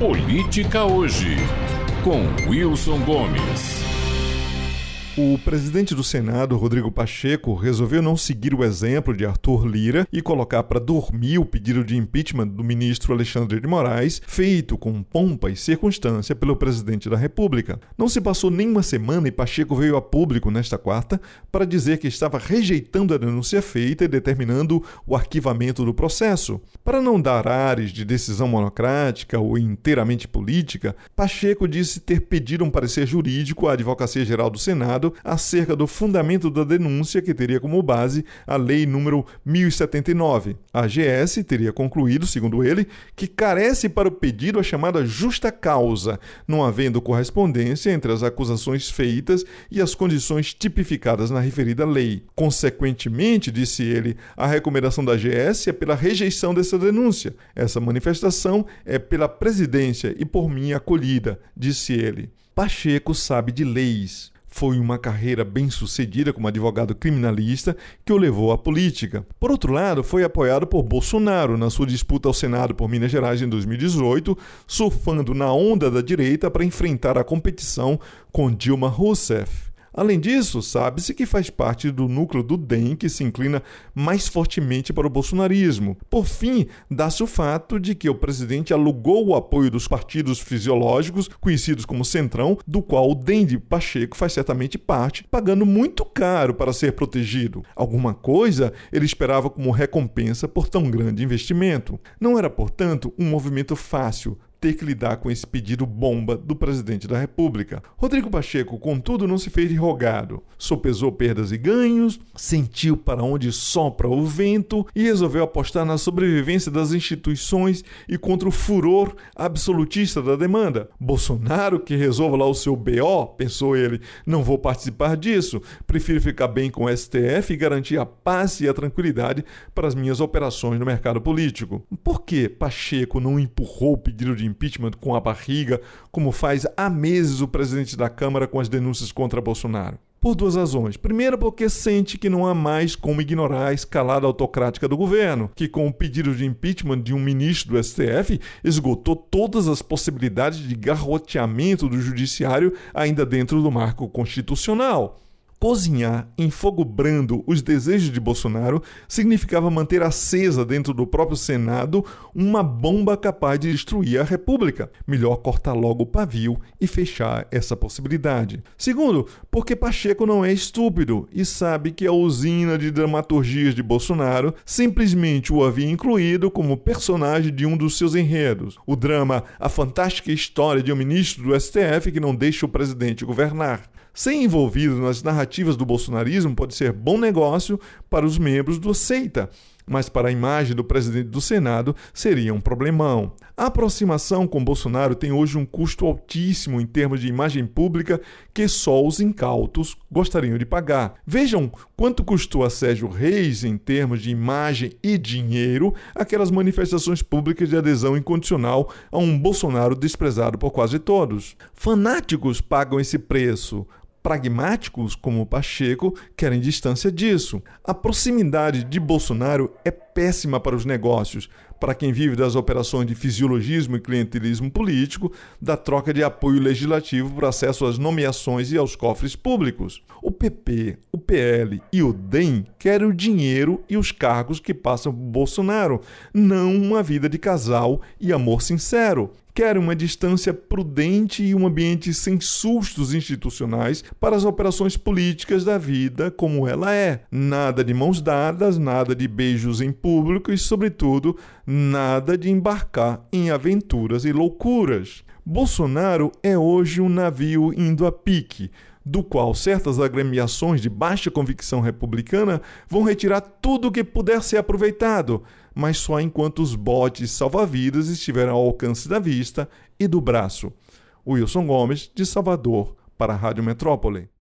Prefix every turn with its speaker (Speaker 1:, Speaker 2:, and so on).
Speaker 1: Política Hoje, com Wilson Gomes.
Speaker 2: O presidente do Senado, Rodrigo Pacheco, resolveu não seguir o exemplo de Arthur Lira e colocar para dormir o pedido de impeachment do ministro Alexandre de Moraes, feito com pompa e circunstância pelo presidente da República. Não se passou nem uma semana e Pacheco veio a público nesta quarta para dizer que estava rejeitando a denúncia feita e determinando o arquivamento do processo. Para não dar ares de decisão monocrática ou inteiramente política, Pacheco disse ter pedido um parecer jurídico à Advocacia Geral do Senado acerca do fundamento da denúncia que teria como base a Lei número 1079. A AGS teria concluído, segundo ele, que carece para o pedido a chamada justa causa, não havendo correspondência entre as acusações feitas e as condições tipificadas na referida lei. Consequentemente, disse ele, a recomendação da AGS é pela rejeição dessa denúncia. Essa manifestação é pela presidência e por mim acolhida, disse ele. Pacheco sabe de leis. Foi uma carreira bem-sucedida como advogado criminalista que o levou à política. Por outro lado, foi apoiado por Bolsonaro na sua disputa ao Senado por Minas Gerais em 2018, surfando na onda da direita para enfrentar a competição com Dilma Rousseff. Além disso, sabe-se que faz parte do núcleo do DEM que se inclina mais fortemente para o bolsonarismo. Por fim, dá-se o fato de que o presidente alugou o apoio dos partidos fisiológicos, conhecidos como Centrão, do qual o DEM de Pacheco faz certamente parte, pagando muito caro para ser protegido. Alguma coisa ele esperava como recompensa por tão grande investimento. Não era, portanto, um movimento fácil, ter que lidar com esse pedido bomba do presidente da República. Rodrigo Pacheco, contudo, não se fez de rogado. Sopesou perdas e ganhos, sentiu para onde sopra o vento e resolveu apostar na sobrevivência das instituições e contra o furor absolutista da demanda. Bolsonaro, que resolva lá o seu BO, pensou ele, não vou participar disso, prefiro ficar bem com o STF e garantir a paz e a tranquilidade para as minhas operações no mercado político. Por que Pacheco não empurrou o pedido de impeachment com a barriga, como faz há meses o presidente da Câmara com as denúncias contra Bolsonaro. Por duas razões. Primeiro, porque sente que não há mais como ignorar a escalada autocrática do governo, que, com o pedido de impeachment de um ministro do STF, esgotou todas as possibilidades de garroteamento do judiciário ainda dentro do marco constitucional. Cozinhar em fogo brando os desejos de Bolsonaro significava manter acesa dentro do próprio Senado uma bomba capaz de destruir a República. Melhor cortar logo o pavio e fechar essa possibilidade. Segundo, porque Pacheco não é estúpido e sabe que a usina de dramaturgias de Bolsonaro simplesmente o havia incluído como personagem de um dos seus enredos. O drama A Fantástica História de um Ministro do STF que não deixa o presidente governar. Ser envolvido nas narrativas do bolsonarismo pode ser bom negócio para os membros do Seita, mas para a imagem do presidente do Senado seria um problemão. A aproximação com Bolsonaro tem hoje um custo altíssimo em termos de imagem pública que só os incautos gostariam de pagar. Vejam quanto custou a Sérgio Reis em termos de imagem e dinheiro aquelas manifestações públicas de adesão incondicional a um Bolsonaro desprezado por quase todos. Fanáticos pagam esse preço pragmáticos, como Pacheco, querem distância disso. A proximidade de Bolsonaro é péssima para os negócios, para quem vive das operações de fisiologismo e clientelismo político, da troca de apoio legislativo para acesso às nomeações e aos cofres públicos. O PP, o PL e o DEM querem o dinheiro e os cargos que passam por Bolsonaro, não uma vida de casal e amor sincero quer uma distância prudente e um ambiente sem sustos institucionais para as operações políticas da vida como ela é. Nada de mãos dadas, nada de beijos em público e, sobretudo, nada de embarcar em aventuras e loucuras. Bolsonaro é hoje um navio indo a pique do qual certas agremiações de baixa convicção republicana vão retirar tudo o que puder ser aproveitado, mas só enquanto os botes salva-vidas estiverem ao alcance da vista e do braço. Wilson Gomes, de Salvador, para a Rádio Metrópole.